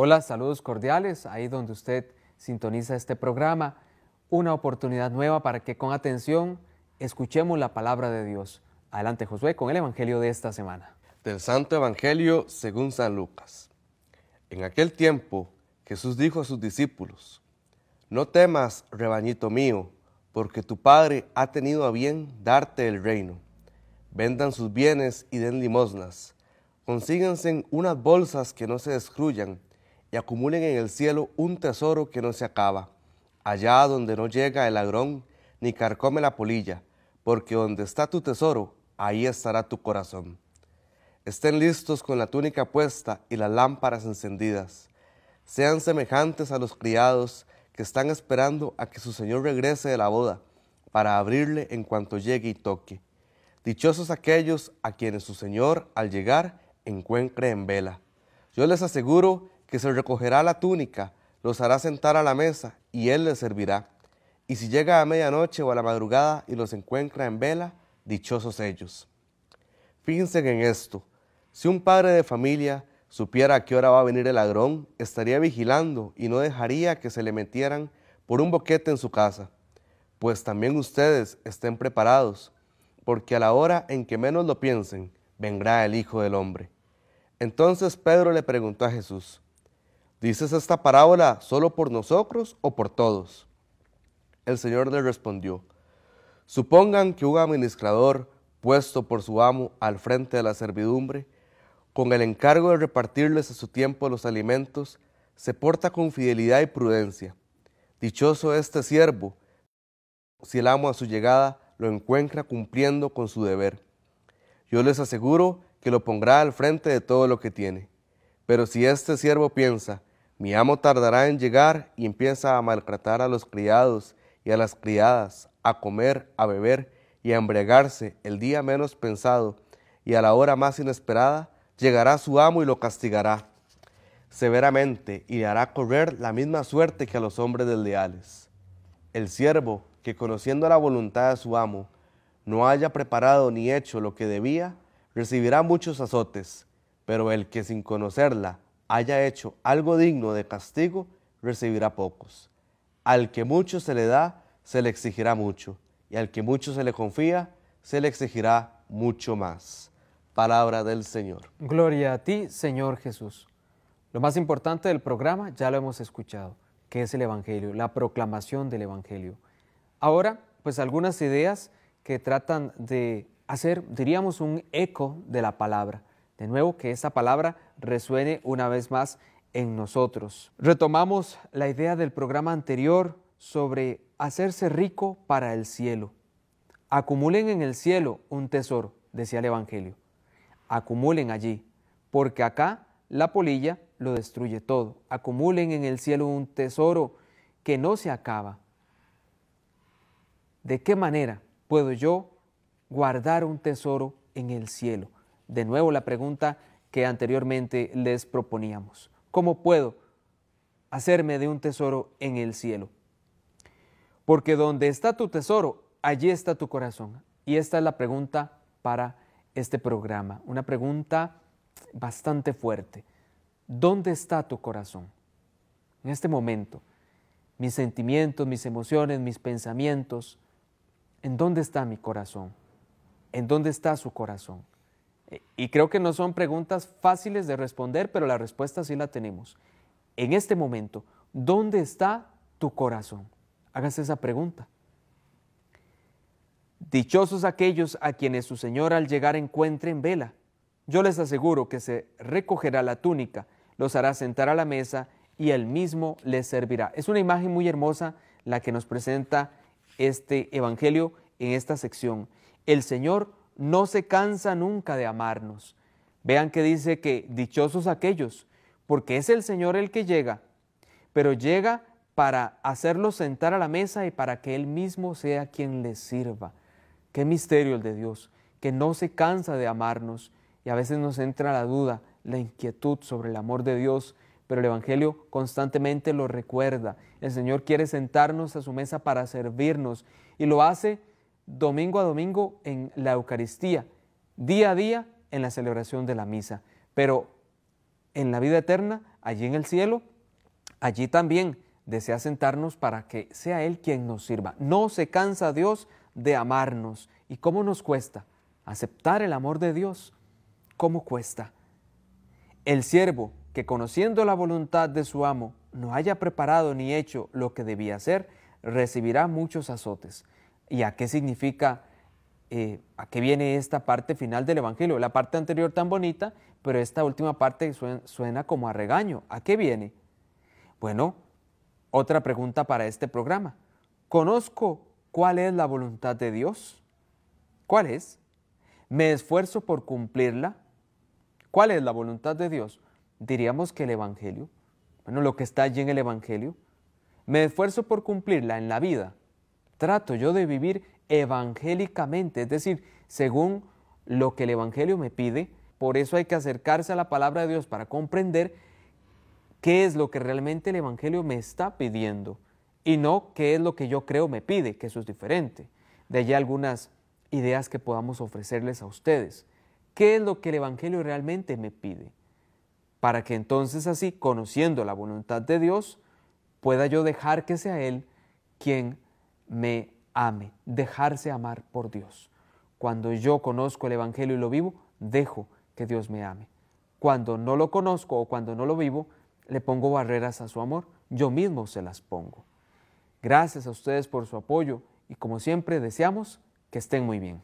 Hola, saludos cordiales, ahí donde usted sintoniza este programa, una oportunidad nueva para que con atención escuchemos la palabra de Dios. Adelante Josué con el Evangelio de esta semana. Del Santo Evangelio según San Lucas. En aquel tiempo Jesús dijo a sus discípulos, No temas, rebañito mío, porque tu Padre ha tenido a bien darte el reino. Vendan sus bienes y den limosnas. Consíganse unas bolsas que no se destruyan y acumulen en el cielo un tesoro que no se acaba, allá donde no llega el ladrón ni carcome la polilla, porque donde está tu tesoro, ahí estará tu corazón. Estén listos con la túnica puesta y las lámparas encendidas. Sean semejantes a los criados que están esperando a que su Señor regrese de la boda, para abrirle en cuanto llegue y toque. Dichosos aquellos a quienes su Señor, al llegar, encuentre en vela. Yo les aseguro que se recogerá la túnica, los hará sentar a la mesa y él les servirá. Y si llega a medianoche o a la madrugada y los encuentra en vela, dichosos ellos. Fíjense en esto. Si un padre de familia supiera a qué hora va a venir el ladrón, estaría vigilando y no dejaría que se le metieran por un boquete en su casa. Pues también ustedes estén preparados, porque a la hora en que menos lo piensen, vendrá el Hijo del Hombre. Entonces Pedro le preguntó a Jesús, ¿Dices esta parábola solo por nosotros o por todos? El Señor le respondió, Supongan que un administrador, puesto por su amo al frente de la servidumbre, con el encargo de repartirles a su tiempo los alimentos, se porta con fidelidad y prudencia. Dichoso este siervo, si el amo a su llegada lo encuentra cumpliendo con su deber. Yo les aseguro que lo pondrá al frente de todo lo que tiene. Pero si este siervo piensa, mi amo tardará en llegar y empieza a maltratar a los criados y a las criadas, a comer, a beber y a embriagarse el día menos pensado y a la hora más inesperada, llegará su amo y lo castigará severamente y le hará correr la misma suerte que a los hombres desleales. El siervo que conociendo la voluntad de su amo no haya preparado ni hecho lo que debía, recibirá muchos azotes, pero el que sin conocerla haya hecho algo digno de castigo, recibirá pocos. Al que mucho se le da, se le exigirá mucho, y al que mucho se le confía, se le exigirá mucho más. Palabra del Señor. Gloria a ti, Señor Jesús. Lo más importante del programa ya lo hemos escuchado, que es el Evangelio, la proclamación del Evangelio. Ahora, pues algunas ideas que tratan de hacer, diríamos, un eco de la palabra. De nuevo, que esta palabra resuene una vez más en nosotros. Retomamos la idea del programa anterior sobre hacerse rico para el cielo. Acumulen en el cielo un tesoro, decía el Evangelio. Acumulen allí, porque acá la polilla lo destruye todo. Acumulen en el cielo un tesoro que no se acaba. ¿De qué manera puedo yo guardar un tesoro en el cielo? De nuevo la pregunta que anteriormente les proponíamos. ¿Cómo puedo hacerme de un tesoro en el cielo? Porque donde está tu tesoro, allí está tu corazón. Y esta es la pregunta para este programa, una pregunta bastante fuerte. ¿Dónde está tu corazón? En este momento, mis sentimientos, mis emociones, mis pensamientos, ¿en dónde está mi corazón? ¿En dónde está su corazón? Y creo que no son preguntas fáciles de responder, pero la respuesta sí la tenemos. En este momento, ¿dónde está tu corazón? Hágase esa pregunta. Dichosos aquellos a quienes su Señor al llegar encuentre en vela. Yo les aseguro que se recogerá la túnica, los hará sentar a la mesa y él mismo les servirá. Es una imagen muy hermosa la que nos presenta este Evangelio en esta sección. El Señor no se cansa nunca de amarnos. Vean que dice que dichosos aquellos, porque es el Señor el que llega, pero llega para hacerlos sentar a la mesa y para que Él mismo sea quien les sirva. Qué misterio el de Dios, que no se cansa de amarnos y a veces nos entra la duda, la inquietud sobre el amor de Dios, pero el Evangelio constantemente lo recuerda. El Señor quiere sentarnos a su mesa para servirnos y lo hace domingo a domingo en la Eucaristía, día a día en la celebración de la misa. Pero en la vida eterna, allí en el cielo, allí también desea sentarnos para que sea Él quien nos sirva. No se cansa Dios de amarnos. ¿Y cómo nos cuesta? Aceptar el amor de Dios. ¿Cómo cuesta? El siervo que conociendo la voluntad de su amo no haya preparado ni hecho lo que debía hacer, recibirá muchos azotes. ¿Y a qué significa, eh, a qué viene esta parte final del Evangelio? La parte anterior tan bonita, pero esta última parte suena, suena como a regaño. ¿A qué viene? Bueno, otra pregunta para este programa. ¿Conozco cuál es la voluntad de Dios? ¿Cuál es? ¿Me esfuerzo por cumplirla? ¿Cuál es la voluntad de Dios? Diríamos que el Evangelio. Bueno, lo que está allí en el Evangelio. Me esfuerzo por cumplirla en la vida. Trato yo de vivir evangélicamente, es decir, según lo que el Evangelio me pide. Por eso hay que acercarse a la palabra de Dios para comprender qué es lo que realmente el Evangelio me está pidiendo y no qué es lo que yo creo me pide, que eso es diferente. De allí algunas ideas que podamos ofrecerles a ustedes. ¿Qué es lo que el Evangelio realmente me pide? Para que entonces así, conociendo la voluntad de Dios, pueda yo dejar que sea Él quien me ame, dejarse amar por Dios. Cuando yo conozco el Evangelio y lo vivo, dejo que Dios me ame. Cuando no lo conozco o cuando no lo vivo, le pongo barreras a su amor, yo mismo se las pongo. Gracias a ustedes por su apoyo y como siempre deseamos que estén muy bien.